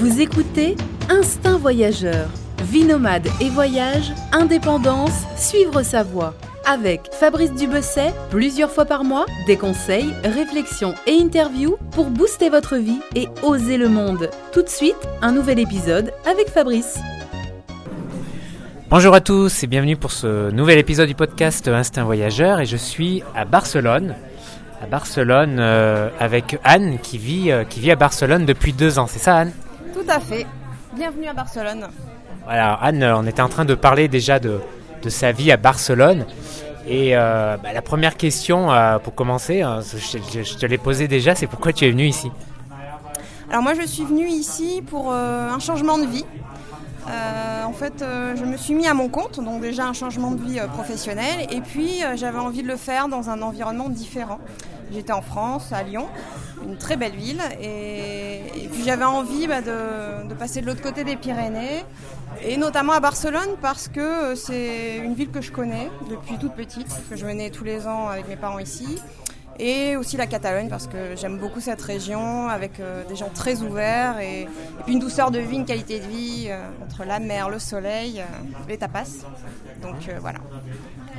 Vous écoutez Instinct Voyageur. Vie nomade et voyage, indépendance, suivre sa voie. Avec Fabrice Dubesset, plusieurs fois par mois, des conseils, réflexions et interviews pour booster votre vie et oser le monde. Tout de suite, un nouvel épisode avec Fabrice. Bonjour à tous et bienvenue pour ce nouvel épisode du podcast Instinct Voyageur et je suis à Barcelone. À Barcelone euh, avec Anne qui vit, euh, qui vit à Barcelone depuis deux ans, c'est ça Anne? Tout à fait. Bienvenue à Barcelone. Voilà, Anne, on était en train de parler déjà de, de sa vie à Barcelone. Et euh, bah, la première question euh, pour commencer, hein, je, je te l'ai posée déjà, c'est pourquoi tu es venue ici? Alors moi je suis venue ici pour euh, un changement de vie. Euh, en fait, euh, je me suis mis à mon compte, donc déjà un changement de vie euh, professionnel, et puis euh, j'avais envie de le faire dans un environnement différent. J'étais en France, à Lyon, une très belle ville, et, et puis j'avais envie bah, de, de passer de l'autre côté des Pyrénées, et notamment à Barcelone parce que euh, c'est une ville que je connais depuis toute petite, que je venais tous les ans avec mes parents ici. Et aussi la Catalogne parce que j'aime beaucoup cette région avec euh, des gens très ouverts et, et puis une douceur de vie, une qualité de vie euh, entre la mer, le soleil, euh, les tapas. Donc voilà.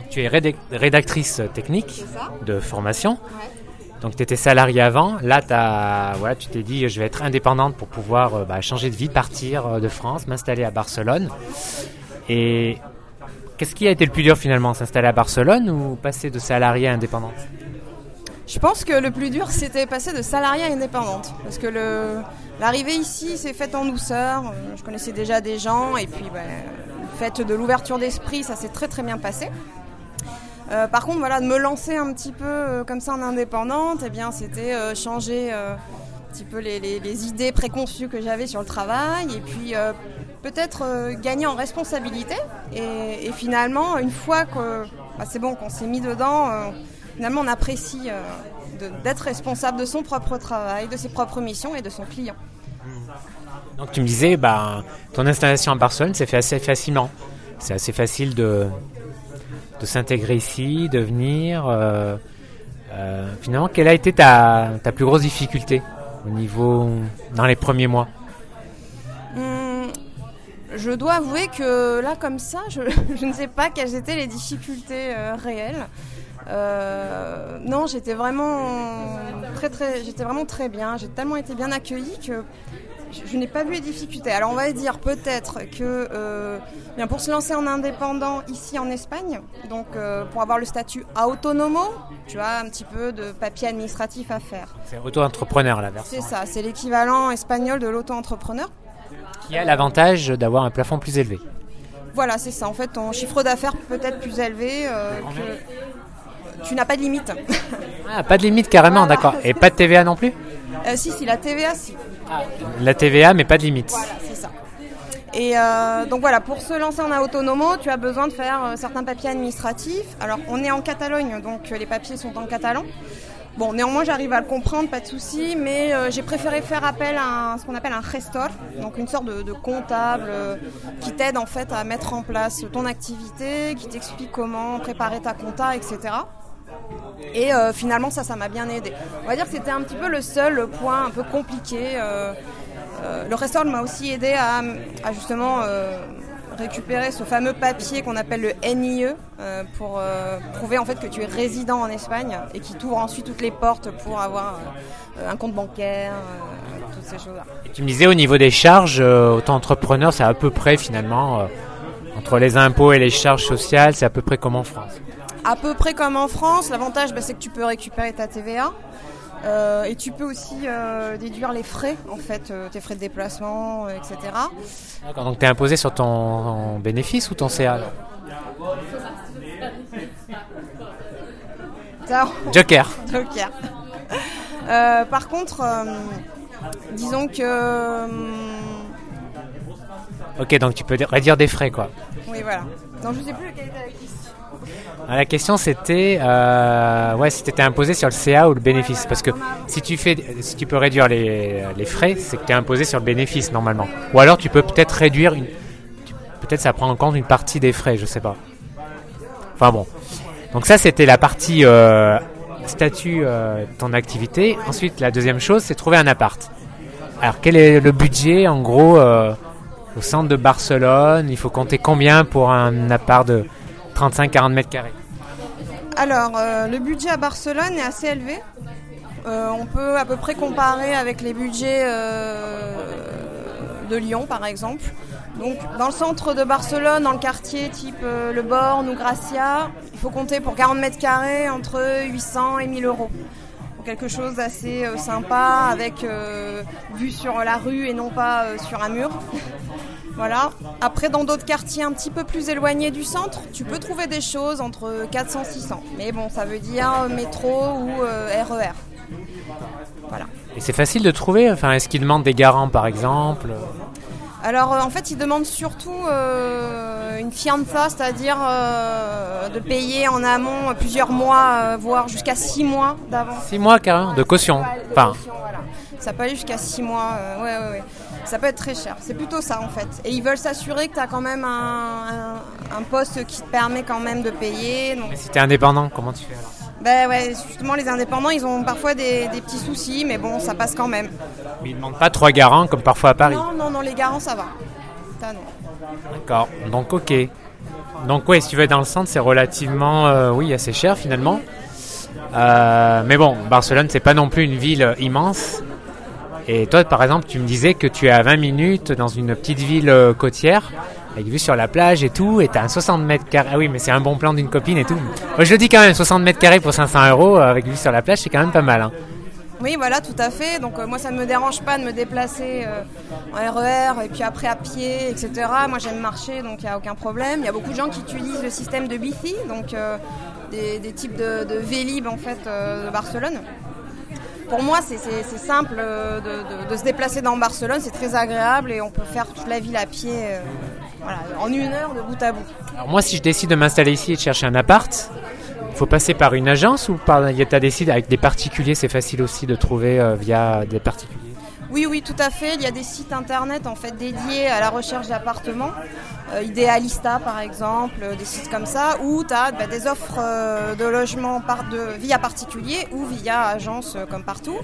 Tu es rédac- rédactrice technique de formation, Ouais. donc tu étais salariée avant. Là, t'as- voilà, tu t'es dit je vais être indépendante pour pouvoir bah, changer de vie, partir de France, m'installer à Barcelone. Et qu'est-ce qui a été le plus dur finalement, s'installer à Barcelone ou passer de salarié à indépendante? Je pense que le plus dur c'était passer de salarié à indépendante parce que l'arrivée ici s'est faite en douceur. Euh, Je connaissais déjà des gens et puis ben, le de l'ouverture d'esprit ça s'est très très bien passé. Euh, par contre, voilà, de me lancer un petit peu euh, comme ça en indépendante, eh bien, c'était changer un petit peu les, idées préconçues que j'avais sur le travail, et puis peut-être gagner en responsabilité. Et, finalement, une fois que bah, c'est bon, qu'on s'est mis dedans, finalement, on apprécie euh, d'être responsable de son propre travail, de ses propres missions et de son client. Donc tu me disais, bah, ton installation à Barcelone s'est fait assez facilement. C'est assez facile de, de s'intégrer ici, de venir. euh, euh, finalement, quelle a été ta, ta plus grosse difficulté au niveau dans les premiers mois? Hum, je dois avouer que là, comme ça, je, je ne sais pas quelles étaient les difficultés euh, réelles. Euh, non, j'étais vraiment très très, j'étais vraiment très bien. J'ai tellement été bien accueillie que je, je n'ai pas vu les difficultés. Alors on va dire peut-être que euh, bien pour se lancer en indépendant ici en Espagne, donc euh, pour avoir le statut autonomo, tu as un petit peu de papier administratif à faire. C'est auto-entrepreneur la version. C'est ça, c'est l'équivalent espagnol de l'auto-entrepreneur. Qui a l'avantage d'avoir un plafond plus élevé. Voilà, c'est ça. En fait, ton chiffre d'affaires peut être plus élevé. euh, que... Tu n'as pas de limite. Ah, pas de limite carrément, Voilà. d'accord. Et pas de TVA non plus Euh, si, si, la TVA, si. La TVA, mais pas de limite. Voilà, c'est ça. Et euh, donc voilà, pour se lancer en autonomo, tu as besoin de faire euh, certains papiers administratifs. Alors, on est en Catalogne, donc les papiers sont en catalan. Bon, néanmoins, j'arrive à le comprendre, pas de souci, mais euh, j'ai préféré faire appel à un- ce qu'on appelle un gestor, donc une sorte de, de comptable euh, qui t'aide en fait à mettre en place ton activité, qui t'explique comment préparer ta compta, etc. Et euh, finalement, ça, ça m'a bien aidé. On va dire que c'était un petit peu le seul point un peu compliqué. euh, euh, le restaurant m'a aussi aidé à, justement récupérer ce fameux papier qu'on appelle le NIE pour prouver en fait que tu es résident en Espagne et qui t'ouvre ensuite toutes les portes pour avoir un compte bancaire, toutes ces choses-là. Tu me disais au niveau des charges, euh, auto-entrepreneur, c'est à peu près finalement, entre les impôts et les charges sociales, c'est à peu près comme en France. À peu près comme en France, l'avantage bah, c'est que tu peux récupérer ta TVA. euh, et tu peux aussi euh, déduire les frais, en fait, euh, tes frais de déplacement, etc. D'accord, donc tu es imposé sur ton bénéfice ou ton CA Joker. Joker. Par contre, disons que. Ok, donc tu peux réduire des frais quoi. oui, voilà. Non, je sais plus quelle était la question. Ah, La question c'était, euh, ouais, si tu étais imposé sur le CA ou le bénéfice. Parce que si tu, fais, si tu peux réduire les, les frais, c'est que tu es imposé sur le bénéfice normalement. Ou alors tu peux peut-être réduire une. Peut-être ça prend en compte une partie des frais, je sais pas. Enfin bon. Donc ça c'était la partie euh, statut euh, de ton activité. Ensuite la deuxième chose c'est trouver un appart. Alors quel est le budget en gros euh, au centre de Barcelone Il faut compter combien pour un appart de 35-40 mètres carrés? Alors euh, le budget à Barcelone est assez élevé. Euh, on peut à peu près comparer avec les budgets de Lyon par exemple. Donc dans le centre de Barcelone, dans le quartier type Le Born ou Gracia, il faut compter pour 40 mètres carrés entre 800 et 1000 euros quelque chose d'assez euh, sympa avec euh, vue sur la rue et non pas euh, sur un mur. Voilà. Après, dans d'autres quartiers un petit peu plus éloignés du centre, tu peux trouver des choses entre 400 600. Mais bon, ça veut dire métro ou RER. E voilà. Et c'est facile de trouver Enfin, est-ce qu'ils demandent des garants, par exemple? Alors en fait, ils demandent surtout une fianza, c'est-à-dire euh, de payer en amont plusieurs mois, euh, voire jusqu'à six mois d'avance. Six mois carrément de caution. enfin. Ça peut aller jusqu'à six mois. Euh, ouais, ouais, ouais. Ça peut être très cher. C'est plutôt ça en fait. Et ils veulent s'assurer que tu as quand même un, un, poste qui te permet quand même de payer. Mais si tu es indépendant, comment tu fais alors? Ben ouais, justement, les indépendants, ils ont parfois des, des, petits soucis, mais bon, ça passe quand même. Mais ils ne demandent pas trois garants comme parfois à Paris Non, non, non, les garants, ça va. Ça, non. D'accord, donc ok. Donc ouais, si tu vas dans le centre, c'est relativement, euh, oui, assez cher finalement. Euh, mais bon, Barcelone, c'est pas non plus une ville immense. Et toi, par exemple, tu me disais que tu es à 20 minutes dans une petite ville euh, côtière, avec vue sur la plage et tout, et tu as un 60 mètres carrés. Ah oui, mais c'est un bon plan d'une copine et tout. Je le dis quand même, 60 mètres carrés pour 500 euros avec vue sur la plage, c'est quand même pas mal. Hein. Oui, voilà, tout à fait. Donc euh, moi, ça ne me dérange pas de me déplacer euh, en RER e et puis après à pied, etc. Moi, j'aime marcher, donc il n'y a aucun problème. Il y a beaucoup de gens qui utilisent le système de Bici, donc euh, des, types de, de, Vélib en fait de Barcelone. Pour moi, c'est simple de, se déplacer dans Barcelone, c'est très agréable et on peut faire toute la ville à pied en une heure de bout à bout. Alors moi, si je décide de m'installer ici et de chercher un appart, faut passer par une agence ou par as décidé avec des particuliers c'est facile aussi de trouver euh, via des particuliers oui, oui, tout à fait. Il y a des sites internet en fait dédiés à la recherche d'appartements. Euh, Idealista par exemple, euh, des sites comme ça, où tu as bah, des offres de logement par, de, via particulier ou via agence comme partout.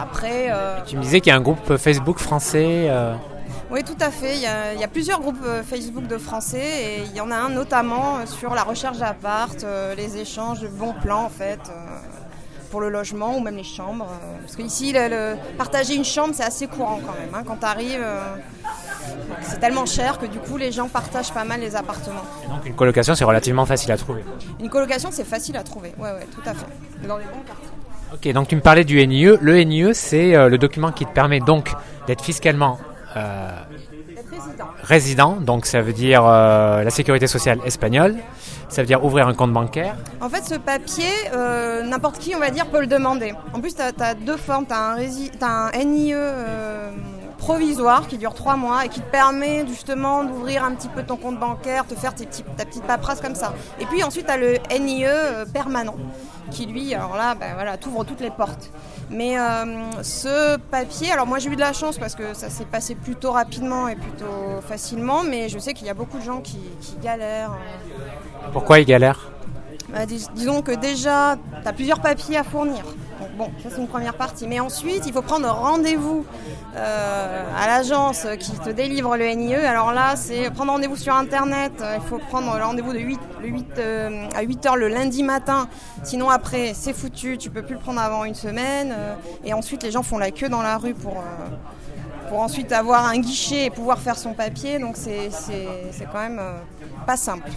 après. Tu me disais qu'il y a un groupe Facebook français. Oui, tout à fait. Il y, a, plusieurs groupes euh, Facebook de Français et il y en a un notamment euh, sur la recherche d'appart, euh, les échanges de bons plans en fait pour le logement ou même les chambres. Parce qu'ici, le, partager une chambre, c'est assez courant quand même. Hein. Quand tu arrives, c'est tellement cher que du coup, les gens partagent pas mal les appartements. donc une colocation, c'est relativement facile à trouver Une colocation, c'est facile à trouver, oui, ouais, tout à fait. Dans les bons quartiers. Ok, donc tu me parlais du NIE. Le NIE, c'est le document qui te permet donc d'être fiscalement euh, résident. donc ça veut dire euh, la sécurité sociale espagnole, ça veut dire ouvrir un compte bancaire. En fait, ce papier, euh, n'importe qui, on va dire, peut le demander. En plus, tu as, deux formes, tu as, un, un NIE provisoire qui dure trois mois et qui te permet justement d'ouvrir un petit peu ton compte bancaire, te faire tes petits, ta petite paperasse comme ça. Et puis ensuite, tu as le NIE permanent qui lui, alors là, ben voilà, t'ouvre toutes les portes. Mais euh, ce papier, alors moi j'ai eu de la chance parce que ça s'est passé plutôt rapidement et plutôt facilement, mais je sais qu'il y a beaucoup de gens qui, galèrent. Pourquoi ils galèrent? Bah, Disons que déjà, tu as plusieurs papiers à fournir. Bon, ça c'est une première partie. Mais ensuite, il faut prendre rendez-vous euh, à l'agence qui te délivre le NIE. Alors là, c'est prendre rendez-vous sur Internet. Il faut prendre rendez-vous de 8, le 8 euh, à 8 heures le lundi matin. Sinon, après, c'est foutu. Tu peux plus le prendre avant une semaine. Euh, et ensuite, les gens font la queue dans la rue pour, pour ensuite avoir un guichet et pouvoir faire son papier. Donc, c'est quand même pas simple.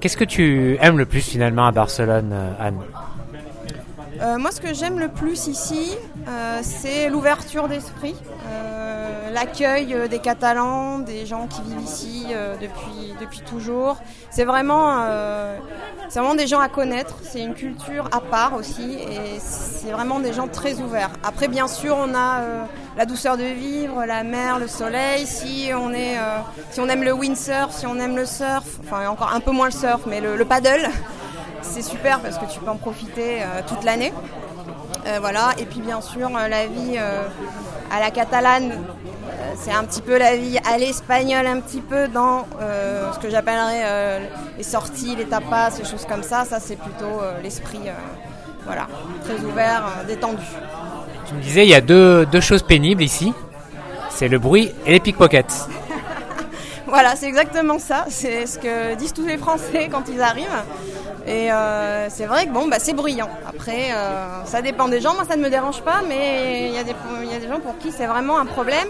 Qu'est-ce que tu aimes le plus finalement à Barcelone, Anne? Euh, moi, ce que j'aime le plus ici, euh, c'est l'ouverture d'esprit, euh, l'accueil des Catalans, des gens qui vivent ici depuis, depuis toujours. C'est vraiment, c'est vraiment des gens à connaître, c'est une culture à part aussi, et c'est vraiment des gens très ouverts. Après, bien sûr, on a la douceur de vivre, la mer, le soleil. Si on, est, si on aime le windsurf, si on aime le surf, enfin encore un peu moins le surf, mais le paddle c'est super parce que tu peux en profiter euh, toute l'année. Euh, voilà. Et puis bien sûr, euh, la vie à la catalane, c'est un petit peu la vie à l'espagnol, un petit peu dans ce que j'appellerais les sorties, les tapas, ces choses comme ça. Ça, c'est plutôt l'esprit voilà, très ouvert, détendu. Tu me disais, il y a deux, deux choses pénibles ici. C'est le bruit et les pickpockets. Voilà, c'est exactement ça. C'est ce que disent tous les Français quand ils arrivent. Et euh, c'est vrai que bon, bah, c'est bruyant. Après, euh, ça dépend des gens. Moi, ça ne me dérange pas, mais il y, a des- il y a des gens pour qui c'est vraiment un problème.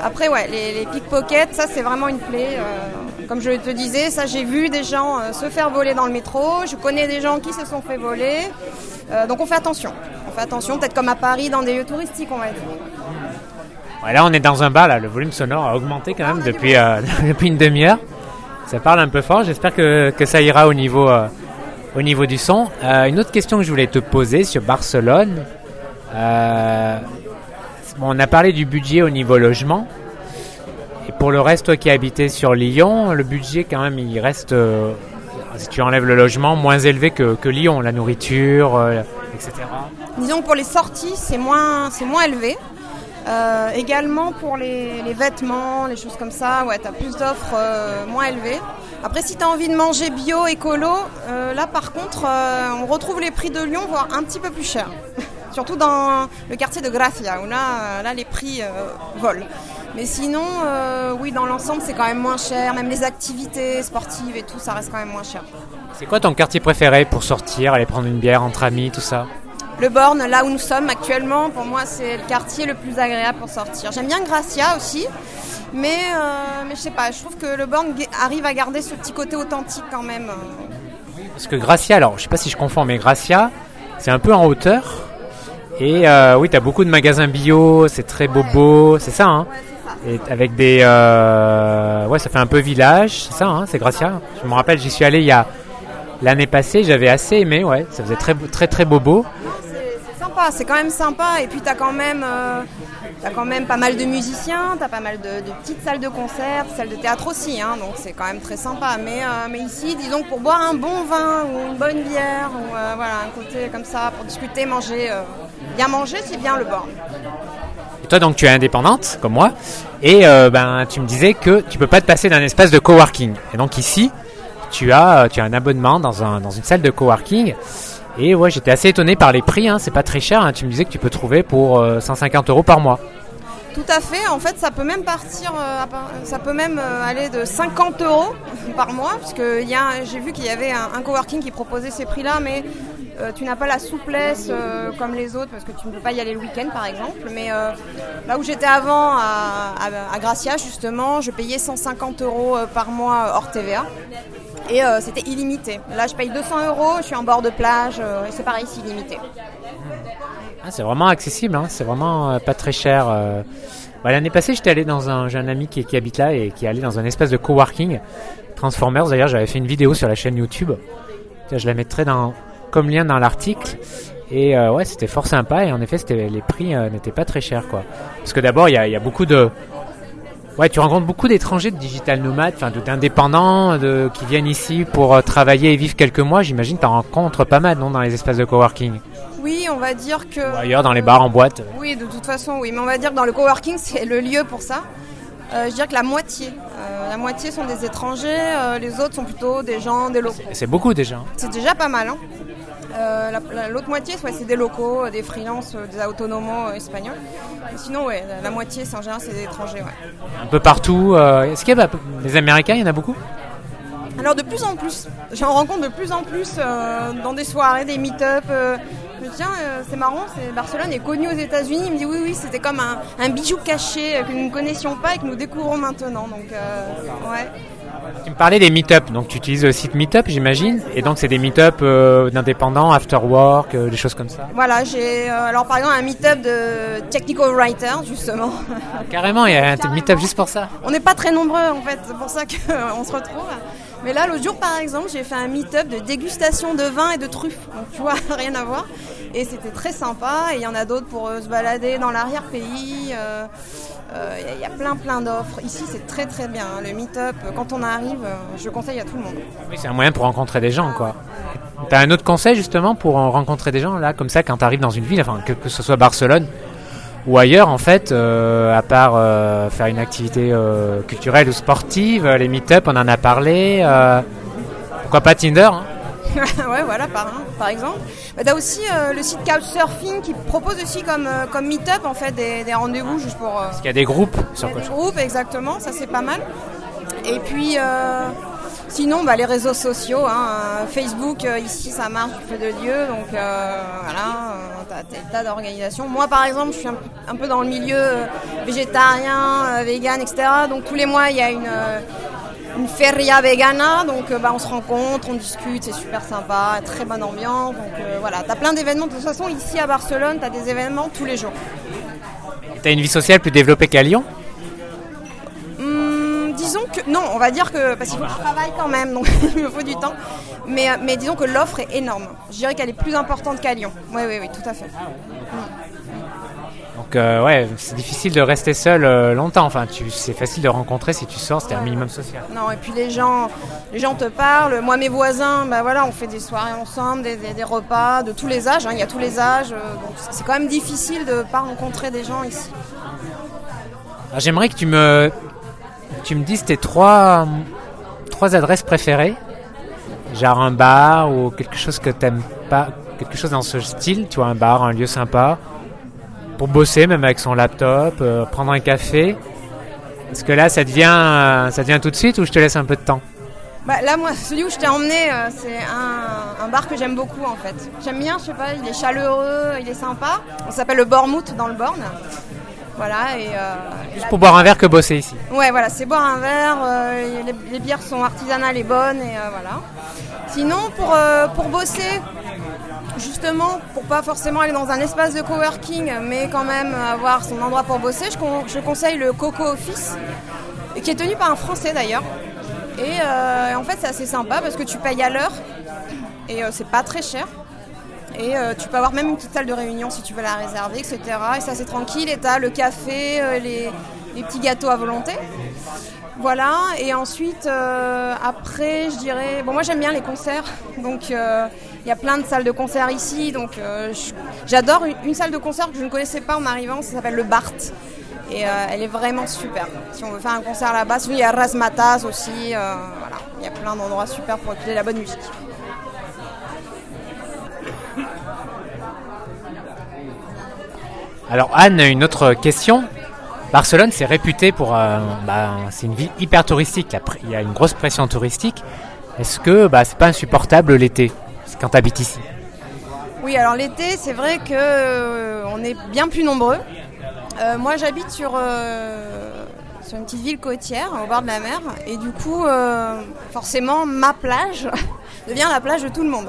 Après, ouais, les, les pickpockets, ça, c'est vraiment une plaie. Euh, comme je te disais, ça, j'ai vu des gens euh, se faire voler dans le métro. Je connais des gens qui se sont fait voler. Euh, donc, on fait attention. On fait attention, peut-être comme à Paris, dans des lieux touristiques, on va dire. Là, on est dans un bar. Le volume sonore a augmenté quand même depuis, euh, depuis une demi-heure. Ça parle un peu fort. J'espère que, ça ira au niveau, euh, du son. Euh, une autre question que je voulais te poser sur Barcelone. On a parlé du budget au niveau logement. Et pour le reste, toi qui habitais sur Lyon, le budget, quand même, il reste, si tu enlèves le logement, moins élevé que, Lyon. La nourriture, etc. Disons que pour les sorties, c'est moins élevé. Euh, également pour les, vêtements, les choses comme ça, ouais, tu as plus d'offres euh, moins élevées. Après, si tu as envie de manger bio, écolo, euh, là par contre, euh, on retrouve les prix de Lyon, voire un petit peu plus cher. Surtout dans le quartier de Gracia, où là, euh, là les prix volent. Mais sinon, oui, dans l'ensemble, c'est quand même moins cher. Même les activités sportives et tout, ça reste quand même moins cher. C'est quoi ton quartier préféré pour sortir, aller prendre une bière entre amis, tout ça? Le Born, là où nous sommes actuellement, pour moi, c'est le quartier le plus agréable pour sortir. J'aime bien Gracia aussi, mais, euh, mais je sais pas, je trouve que le Born arrive à garder ce petit côté authentique quand même. Parce que Gracia, alors je sais pas si je confonds, mais Gracia, c'est un peu en hauteur. Et euh, oui, tu as beaucoup de magasins bio, c'est très bobo, c'est ça, hein Et avec des. euh, ouais, ça fait un peu village, c'est ça, hein c'est Gracia. Je me rappelle, j'y suis allé il y a. L'année passée, j'avais assez aimé, ouais, ça faisait très, très, très bobo. C'est quand même sympa. Et puis t'as quand même, euh, t'as quand même pas mal de musiciens, t'as pas mal de, petites salles de concert, salles de théâtre aussi, hein, donc c'est quand même très sympa. Mais, euh, mais ici, disons pour boire un bon vin ou une bonne bière, ou euh, voilà, un côté comme ça, pour discuter, manger, bien manger, c'est bien le Born. Et toi, donc, tu es indépendante, comme moi, et ben, tu me disais que tu peux pas te passer d'un espace de coworking. Et donc ici, tu as, tu as un abonnement dans, un, dans une salle de coworking. Et ouais, j'étais assez étonné par les prix. Hein, c'est pas très cher. hein. Tu me disais que tu peux trouver pour euh, 150 euros par mois. Tout à fait. En fait, ça peut même partir, euh, ça peut même euh, aller de 50 euros par mois, parce j'ai vu qu'il y avait un, coworking qui proposait ces prix-là, mais euh, tu n'as pas la souplesse euh, comme les autres, parce que tu ne peux pas y aller le week-end, par exemple. Mais euh, là où j'étais avant, à, Gracia, justement, je payais 150 euros euh, par mois hors TVA. Et euh, c'était illimité. Là, je paye 200 euros, je suis en bord de plage, euh, et c'est pareil, c'est illimité. Ah, c'est vraiment accessible. Hein, c'est vraiment euh, pas très cher. Bah, L'année passée, j'étais allé dans un, j'ai un ami qui, habite là et qui est allé dans un espace de coworking. Transformers. D'ailleurs, j'avais fait une vidéo sur la chaîne YouTube. Je la mettrai comme lien dans l'article. Et ouais, c'était fort sympa. Et en effet, les prix n'étaient pas très chers, quoi. Parce que d'abord, il y a beaucoup de, ouais, tu rencontres beaucoup d'étrangers, de digital nomades, enfin, d'indépendants, de, qui viennent ici pour euh, travailler et vivre quelques mois. J'imagine, t'en rencontres pas mal, non, dans les espaces de coworking Oui, on va dire que... ou ailleurs, dans les bars, en boîte. Oui, de toute façon, oui. Mais on va dire que dans le coworking, c'est le lieu pour ça. Euh, je dirais que la moitié, euh, la moitié sont des étrangers, euh, les autres sont plutôt des gens, des locaux. C'est beaucoup déjà. C'est déjà pas mal. Hein. Euh, la- la- L'autre moitié, ouais, c'est des locaux, euh, des freelances, euh, des autonomos euh, espagnols. Et sinon, ouais, la, la moitié, c'est en général, c'est des étrangers. Ouais. Un peu partout. Est-ce qu'il y a bah, des Américains Il y en a beaucoup? Alors de plus en plus, j'en rencontre de plus en plus euh, dans des soirées, des meet-up. euh, je me dis, tiens, euh, c'est marrant, c'est Barcelone est connu aux États-Unis. Il me dit oui, oui, c'était comme un, un bijou caché que nous ne connaissions pas et que nous découvrons maintenant. Donc, ouais. Tu me parlais des meet-up, donc tu utilises le site Meetup, j'imagine. Et donc c'est des meet-up euh, d'indépendants, after work, euh, des choses comme ça. Voilà, j'ai euh, alors par exemple un meet-up de technical writer justement. Carrément, il y a un meet-up juste pour ça. On n'est pas très nombreux en fait, c'est pour ça qu'on se retrouve. Mais là, l'autre jour par exemple, j'ai fait un meet-up de dégustation de vin et de truffes. Donc tu vois, rien à voir. Et c'était très sympa. Et il y en a d'autres pour euh, se balader dans l'arrière-pays. euh, euh, Il y a plein plein d'offres. Ici, c'est très très bien. hein. Le meet-up, quand on arrive, je le conseille à tout le monde. Oui, c'est un moyen pour rencontrer des gens, quoi. T'as un autre conseil justement pour en rencontrer des gens là, comme ça, quand t'arrives dans une ville, enfin que, que ce soit Barcelone ou ailleurs, en fait, à part faire une activité culturelle ou sportive, les meet-up, on en a parlé. pourquoi pas Tinder hein ouais, voilà, par, par exemple. Bah, tu as aussi le site Couchsurfing qui propose aussi comme, comme meet-up en fait des, rendez-vous juste pour. Parce qu'il y a des groupes sur Des groupes, exactement, ça c'est pas mal. Et puis. Sinon, bah, les réseaux sociaux, hein, Facebook, euh, ici ça marche fait de lieu, donc euh, voilà, euh, t'as des tas d'organisations. Moi par exemple, je suis un, peu dans le milieu végétarien, vegan, etc. Donc tous les mois, il y a une, une feria vegana, donc bah, on se rencontre, on discute, c'est super sympa, très bonne ambiance. Donc voilà, t'as plein d'événements. De toute façon, ici à Barcelone, t'as des événements tous les jours. T'as une vie sociale plus développée qu'à Lyon? Disons que non, on va dire que parce qu'il faut que je travaille quand même, donc il me faut du temps. Mais, euh, mais disons que l'offre est énorme. Je dirais qu'elle est plus importante qu'à Lyon. Oui, oui, oui, tout à fait. Donc euh, ouais, c'est difficile de rester seul euh, longtemps. Enfin, c'est facile de rencontrer si tu sors, c'est un minimum social. Non, et puis les gens, les gens te parlent. Moi, mes voisins, bah voilà, on fait des soirées ensemble, des, des, repas de tous les âges. Hein. Il y a tous les âges, donc c'est quand même difficile de pas rencontrer des gens ici. j'aimerais que tu me tu me dis tes trois, trois adresses préférées, genre un bar ou quelque chose que t'aimes pas, quelque chose dans ce style, tu vois, un bar, un lieu sympa, pour bosser même avec son laptop, euh, prendre un café. Est-ce que là, ça devient, ça devient tout de suite ou je te laisse un peu de temps? Bah, là, moi, celui où je t'ai emmené, euh, c'est un, un, bar que j'aime beaucoup en fait. J'aime bien, je sais pas, il est chaleureux, il est sympa. On s'appelle le Bormouth dans le Born. Voilà, et, euh, Juste pour boire un verre que bosser ici. Ouais, voilà, c'est boire un verre. Euh, les, bières sont artisanales et bonnes, et euh, voilà. Sinon, pour, pour bosser, justement, pour pas forcément aller dans un espace de coworking, mais quand même avoir son endroit pour bosser, je, conseille le Coco Office, qui est tenu par un Français d'ailleurs. Et en fait, c'est assez sympa parce que tu payes à l'heure et c'est pas très cher. Et euh, tu peux avoir même une petite salle de réunion si tu veux la réserver, etc. Et ça c'est tranquille. Et tu as le café, euh, les, petits gâteaux à volonté. Voilà. Et ensuite, euh, après, je dirais. Bon, moi j'aime bien les concerts. Donc il y a plein de salles de concert ici. Donc j'adore une, salle de concert que je ne connaissais pas en arrivant. Ça s'appelle le Bart. Et elle est vraiment super. Si on veut faire un concert là-bas, il y a Razmataz aussi. voilà. Il y a plein d'endroits super pour écouter la bonne musique. Alors Anne, une autre question. Barcelone, c'est réputé pour, euh, bah, c'est une ville hyper touristique. Il y a une grosse pression touristique. Est-ce que bah, c'est pas insupportable l'été? Quand ici Oui, alors l'été, c'est vrai que euh, on est bien plus nombreux. Euh, moi, j'habite sur sur une petite ville côtière au bord de la mer, et du coup, forcément, ma plage devient la plage de tout le monde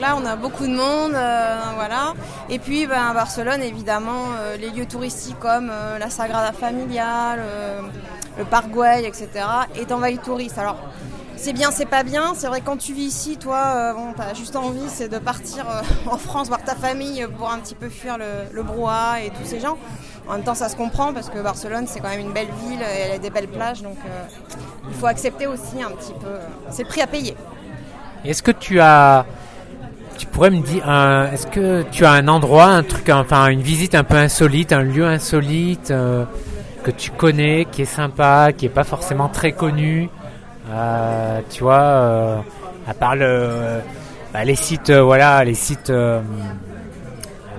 là, on a beaucoup de monde, euh, voilà. Et puis, ben, à Barcelone, évidemment, euh, les lieux touristiques comme euh, la Sagrada Familia, le, Parc Güell, etc., est envahi de touristes. C'est bien, c'est pas bien. C'est vrai, quand tu vis ici, toi, bon, t'as juste envie, c'est de partir en France voir ta famille pour un petit peu fuir le, le brouhaha et tous ces gens. En même temps, ça se comprend parce que Barcelone, c'est quand même une belle ville et elle a des belles plages, donc il faut accepter aussi un petit peu. C'est le prix à payer. Est-ce que tu as tu pourrais me dire, est-ce que tu as un endroit, un truc, enfin une visite un peu insolite, un lieu insolite euh, que tu connais, qui est sympa, qui est pas forcément très connu, euh, tu vois, euh, à part le, bah, les sites, voilà, les sites,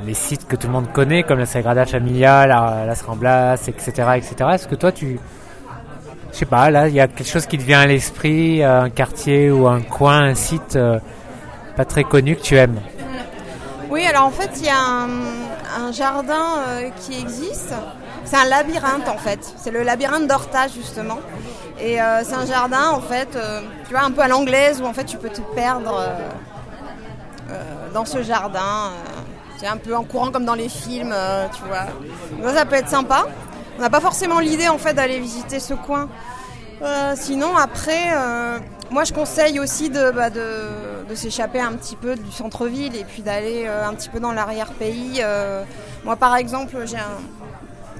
les sites que tout le monde connaît, comme la Sagrada Familia, la, Ramblas, etc., etc. Est-ce que toi tu je sais pas, là, il y a quelque chose qui te vient à l'esprit, un quartier ou un coin, un site pas très connu que tu aimes? Oui, alors en fait, il y a un, jardin euh, qui existe. C'est un labyrinthe en fait. C'est le labyrinthe d'Horta justement. Et euh, c'est un jardin en fait, euh, tu vois, un peu à l'anglaise où en fait tu peux te perdre dans ce jardin. c'est un peu en courant comme dans les films, tu vois. ça peut être sympa. On n'a pas forcément l'idée en fait d'aller visiter ce coin. sinon après, moi, je conseille aussi bah, de, s'échapper un petit peu du centre-ville et puis d'aller euh, un petit peu dans l'arrière-pays. Euh. moi, par exemple,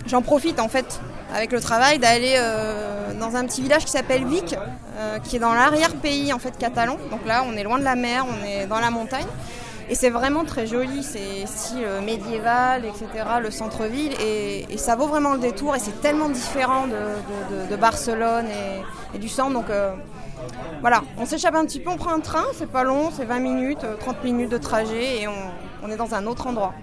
j'en profite en fait avec le travail d'aller euh, dans un petit village qui s'appelle Vic, qui est dans l'arrière-pays en fait catalan. Donc là, on est loin de la mer, on est dans la montagne. Et c'est vraiment très joli, c'est style médiéval, etc., le centre-ville. Et, ça vaut vraiment le détour. Et c'est tellement différent de, Barcelone et, du centre. Donc voilà, on s'échappe un petit peu, on prend un train, c'est pas long, c'est 20 minutes, 30 minutes de trajet et on, est dans un autre endroit.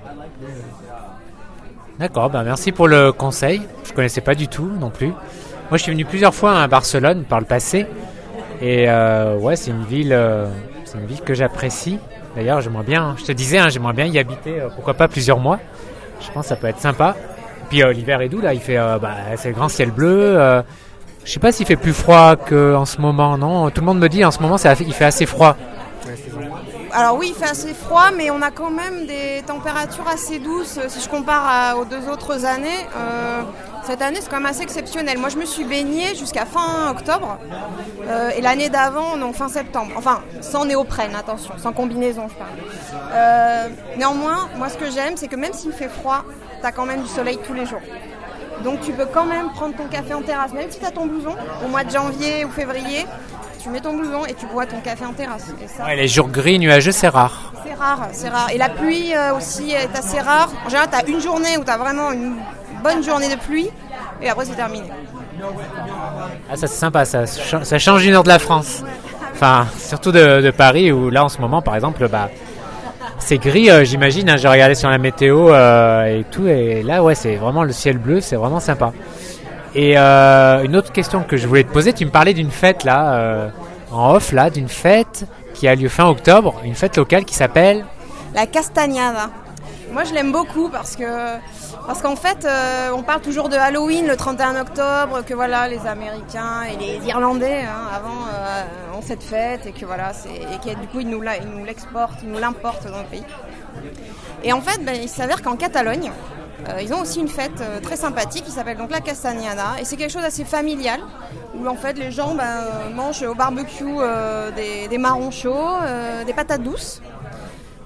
D'accord, ben merci pour le conseil. Je connaissais pas du tout non plus. Moi, je suis venu plusieurs fois à Barcelone par le passé. Et ouais, c'est une ville, c'est une ville que j'apprécie. D'ailleurs, j'aimerais bien, je te disais, hein, j'aimerais bien y habiter, pourquoi pas plusieurs mois. Je pense que ça peut être sympa. Puis euh, l'hiver est doux là, il fait euh, bah, c'est le grand ciel bleu. Euh, je sais pas s'il fait plus froid qu'en ce moment, non Tout le monde me dit en ce moment il fait assez froid. Alors oui, il fait assez froid, mais on a quand même des températures assez douces si je compare aux deux autres années. cette année, c'est quand même assez exceptionnel. Moi, je me suis baignée jusqu'à fin octobre et l'année d'avant, donc fin septembre. Enfin, sans néoprène, attention, sans combinaison, je parle. néanmoins, moi, ce que j'aime, c'est que même s'il fait froid, tu as quand même du soleil tous les jours. Donc tu peux quand même prendre ton café en terrasse, même si tu as ton blouson, au mois de janvier ou février, tu mets ton blouson et tu bois ton café en terrasse. Et les jours gris, nuageux, c'est rare. C'est rare, c'est rare. Et la pluie euh, aussi est assez rare. En général, tu as une journée où tu as vraiment une bonne journée de pluie et après c'est terminé. Ah ça c'est sympa, ça, ça change du nord de la France. Enfin, surtout de, de, Paris où là en ce moment par exemple, bah, c'est gris, euh, j'imagine. Hein, j'ai regardé sur la météo euh, et tout, et là, ouais, c'est vraiment le ciel bleu, c'est vraiment sympa. Et euh, une autre question que je voulais te poser, tu me parlais d'une fête là, en off là, d'une fête qui a lieu fin octobre, une fête locale qui s'appelle la Castagnada. Moi, je l'aime beaucoup parce que parce qu'en fait, euh, on parle toujours de Halloween le 31 octobre, que voilà, les Américains et les Irlandais hein, avant euh, ont cette fête et que voilà, et que du coup ils nous l'exportent, ils nous l'importent dans le pays. Et en fait, ben, il s'avère qu'en Catalogne, euh, ils ont aussi une fête très sympathique qui s'appelle donc la Castagnada et c'est quelque chose d'assez familial où en fait les gens ben, mangent au barbecue des, des, marrons chauds, des patates douces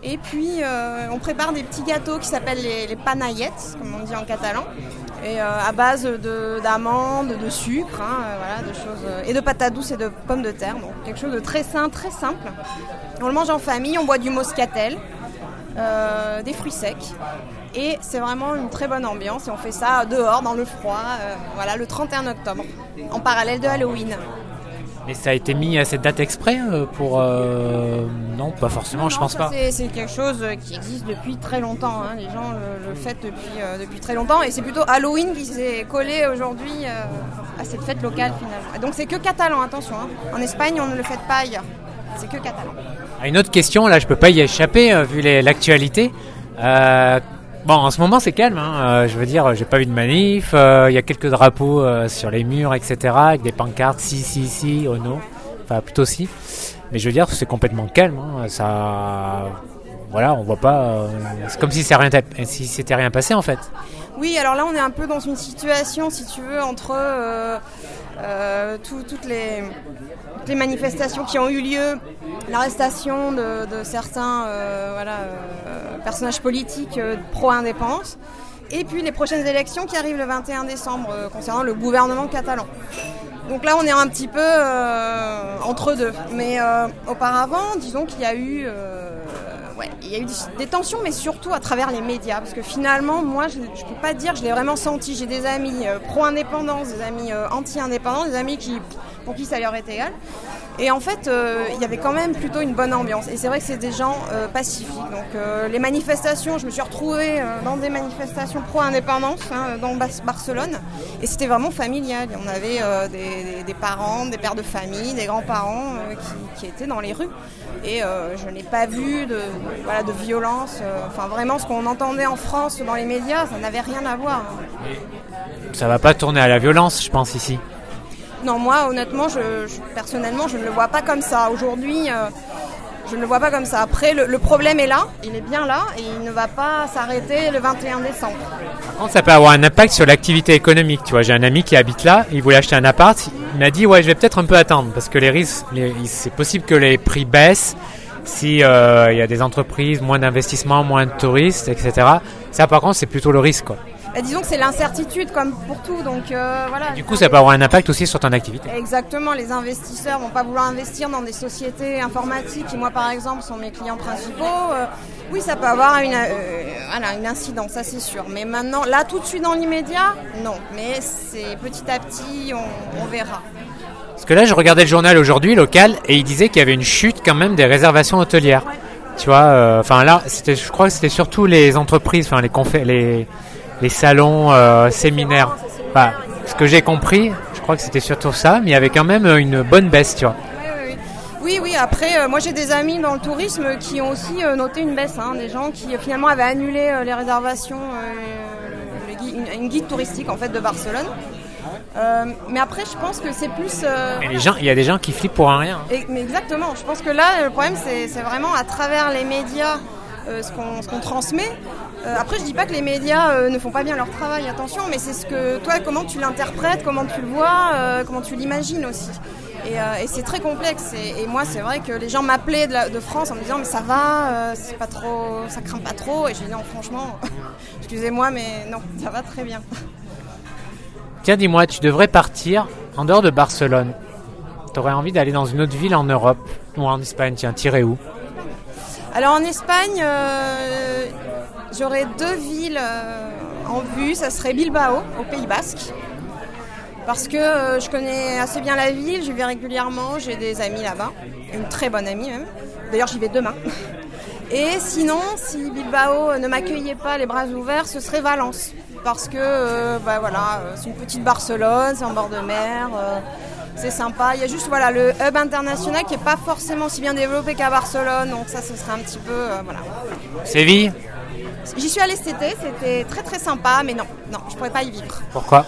et puis, euh, on prépare des petits gâteaux qui s'appellent les, les, panaillettes, comme on dit en catalan, et euh, à base d'amandes, de, sucre, hein, euh, voilà, de choses, et de patates douces et de pommes de terre. Donc, quelque chose de très sain, très simple. On le mange en famille, on boit du moscatel, des fruits secs. Et c'est vraiment une très bonne ambiance. Et on fait ça dehors, dans le froid, voilà, le 31 octobre, en parallèle de Halloween. Mais ça a été mis à cette date exprès euh, pour... Euh, non, pas forcément, je pense pas. C'est quelque chose qui existe depuis très longtemps. Hein. Les gens le, fêtent depuis, euh, depuis très longtemps. Et c'est plutôt Halloween qui s'est collé aujourd'hui à cette fête locale finalement. Donc c'est que catalan, attention. Hein. En Espagne, on ne le fête pas ailleurs. C'est que catalan. Ah, une autre question, là je peux pas y échapper vu l'actualité. Bon, en ce moment c'est calme. Hein. Euh, je veux dire, j'ai pas vu de manif. Euh, il y a quelques drapeaux euh, sur les murs, etc. Avec des pancartes si, si, si, oh non. Enfin, plutôt si. Mais je veux dire, c'est complètement calme. Hein. Ça, voilà, on voit pas. c'est comme si rien, c'était rien passé en fait. Oui, alors là, on est un peu dans une situation, si tu veux, entre toutes les manifestations qui ont eu lieu, l'arrestation de, certains euh, euh, personnages politiques euh, pro-indépendance, et puis les prochaines élections qui arrivent le 21 décembre concernant le gouvernement catalan. Donc là, on est un petit peu entre deux. Mais auparavant, disons qu'il y a eu il y a eu des, tensions, mais surtout à travers les médias. Parce que finalement, moi, je ne peux pas dire, je l'ai vraiment senti. J'ai des amis pro-indépendance, des amis anti-indépendance, des amis qui pour qui ça leur est égal. Et en fait, euh, il y avait quand même plutôt une bonne ambiance. Et c'est vrai que c'est des gens euh, pacifiques. Donc euh, les manifestations, je me suis retrouvée dans des manifestations pro-indépendance hein, dans Barcelone. Et c'était vraiment familial. On avait des, parents, des pères de famille, des grands-parents qui, étaient dans les rues. Et je n'ai pas vu de, de violence. Enfin vraiment, ce qu'on entendait en France dans les médias, ça n'avait rien à voir. Ça va pas tourner à la violence, je pense, ici. Non, moi, honnêtement, je, personnellement, je ne le vois pas comme ça. Aujourd'hui, euh, je ne le vois pas comme ça. Après, le, problème est là, il est bien là, et il ne va pas s'arrêter le 21 décembre. Par contre, ça peut avoir un impact sur l'activité économique. Tu vois, j'ai un ami qui habite là, il voulait acheter un appart. Il m'a dit, ouais, je vais peut-être un peu attendre, parce que les risques, c'est possible que les prix baissent si euh, il y a des entreprises, moins d'investissements, moins de touristes, etc. Ça, par contre, c'est plutôt le risque. Bah, disons que c'est l'incertitude comme pour tout. Donc euh, voilà. du coup, ça peut avoir un impact aussi sur ton activité. Exactement. Les investisseurs vont pas vouloir investir dans des sociétés informatiques qui, moi, par exemple, sont mes clients principaux. Euh, oui, ça peut avoir une, euh, une incidence, ça c'est sûr. Mais maintenant, là, tout de suite dans l'immédiat, non. Mais c'est petit à petit, on, verra. Parce que là, je regardais le journal aujourd'hui local et il disait qu'il y avait une chute quand même des réservations hôtelières. Tu vois, enfin là, c'était, je crois que c'était surtout les entreprises, enfin les confé- les, les salons, euh, séminaires. Enfin, ce que j'ai compris, je crois que c'était surtout ça, mais il y avait quand même une bonne baisse, tu vois. Oui, oui, après, euh, moi j'ai des amis dans le tourisme qui ont aussi euh, noté une baisse, hein, des gens qui euh, finalement avaient annulé euh, les réservations, euh, le gui- une, une guide touristique en fait de Barcelone. Euh, mais après, je pense que c'est plus. euh, Et les gens, il y a des gens qui flippent pour un rien. et- mais exactement, je pense que là, le problème, c'est vraiment à travers les médias euh, ce qu'on ce qu'on transmet. Euh, après, je dis pas que les médias euh, ne font pas bien leur travail, attention, mais c'est ce que toi, comment tu l'interprètes, comment tu le vois, euh, comment tu l'imagines aussi. Et, et c'est très complexe. Et, et moi, c'est vrai que les gens m'appelaient de, France en me disant mais ça va, c'est pas trop, ça craint pas trop. Et j'ai dit non, franchement, excusez-moi, mais non, ça va très bien. Tiens, dis-moi, tu devrais partir en dehors de Barcelone. T'aurais envie d'aller dans une autre ville en Europe ou en Espagne, tiens, tirer où? Alors en Espagne, euh, j'aurais deux villes euh, en vue. Ça serait Bilbao, au Pays Basque. Parce que euh, je connais assez bien la ville, j'y vais régulièrement, j'ai des amis là-bas, une très bonne amie même. D'ailleurs, j'y vais demain. Et sinon, si Bilbao ne m'accueillait pas les bras ouverts, ce serait Valence. Parce que euh, bah, voilà, c'est une petite Barcelone, c'est en bord de mer, c'est sympa. Il y a juste voilà, le hub international qui n'est pas forcément aussi bien développé qu'à Barcelone, donc ça, ce serait un petit peu. voilà. Séville? J'y suis allée cet été, c'était très très sympa, mais non, non, je pourrais pas y vivre. Pourquoi?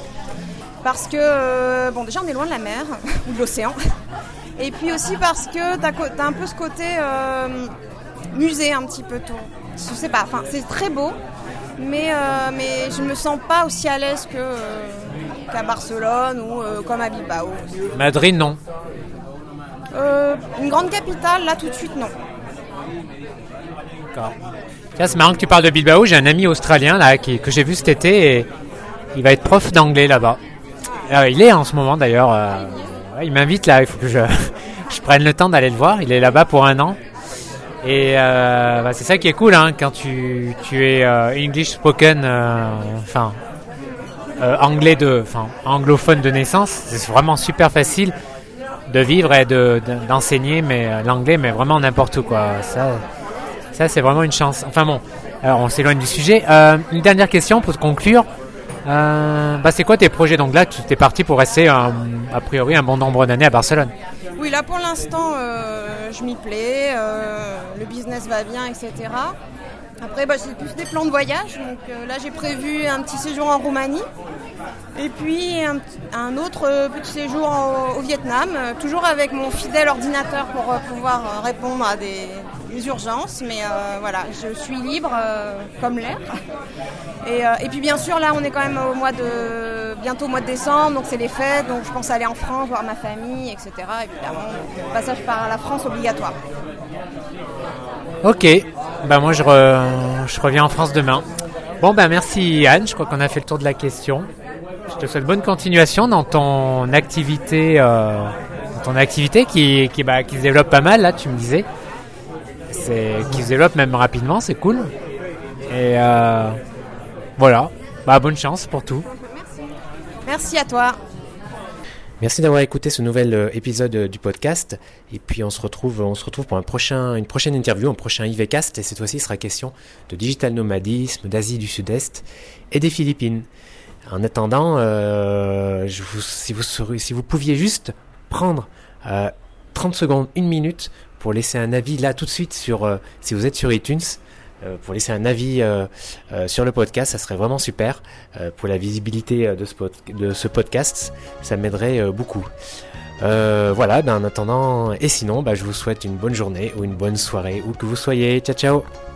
Parce que, euh, bon, déjà, on est loin de la mer ou de l'océan. Et puis aussi parce que tu as, un peu ce côté euh, musée un petit peu tout. Je sais pas, enfin, c'est très beau, mais, euh, mais je me sens pas aussi à l'aise que, euh, qu'à Barcelone ou euh, comme à Bilbao. Madrid, non. Une grande capitale, là tout de suite, non. D'accord. C'est marrant que tu parles de Bilbao. J'ai un ami australien là qui, que j'ai vu cet été et il va être prof d'anglais là-bas. Euh, il est en ce moment d'ailleurs. euh, il m'invite là. Il faut que je, prenne le temps d'aller le voir. Il est là-bas pour un an. Et euh, bah, c'est ça qui est cool hein, quand tu, tu es English spoken, enfin anglais de, enfin anglophone de naissance. C'est vraiment super facile de vivre et de, de- d'enseigner l'anglais, mais vraiment n'importe où quoi. Ça, ça, c'est vraiment une chance. Enfin bon, on s'éloigne du sujet. Euh, une dernière question pour conclure. Euh, bah, c'est quoi tes projets Donc là, tu t'es parti pour rester a priori un bon nombre d'années à Barcelone. Oui, là pour l'instant, euh, je m'y plais, le business va bien, etc. Après, bah, c'est plus des plans de voyage. Donc là, j'ai prévu un petit séjour en Roumanie. Et puis un, autre euh, petit séjour au, Vietnam, euh, toujours avec mon fidèle ordinateur pour euh, pouvoir répondre à des, urgences. Mais voilà, je suis libre comme l'air. Et, puis bien sûr, là, on est quand même au mois de bientôt au mois de décembre, donc c'est les fêtes, donc je pense aller en France voir ma famille, etc. Évidemment, passage par la France obligatoire. Ok, bah moi je, re- je reviens en France demain. Bon bah merci Anne, je crois qu'on a fait le tour de la question. Je te souhaite bonne continuation dans ton activité, euh, dans ton activité qui, qui, bah, qui se développe pas mal là, tu me disais. C'est, qui se développe même rapidement, c'est cool. Et euh, voilà, bah bonne chance pour tout. Merci à toi. Merci d'avoir écouté ce nouvel euh, épisode du podcast. Et puis on se retrouve, on se retrouve pour un prochain, une prochaine interview, un prochain IVCast. Et cette fois-ci, il sera question de digital nomadisme, d'Asie du Sud-Est et des Philippines. En attendant, euh, si, vous, pouviez juste prendre euh, 30 secondes, une minute pour laisser un avis là tout de suite sur, euh, si vous êtes sur iTunes, euh, pour laisser un avis euh, euh, sur le podcast, ça serait vraiment super euh, pour la visibilité euh, de ce, podcast. Ça m'aiderait euh, beaucoup. Euh, voilà, ben, en attendant, et sinon, ben, je vous souhaite une bonne journée ou une bonne soirée, où que vous soyez. Ciao, ciao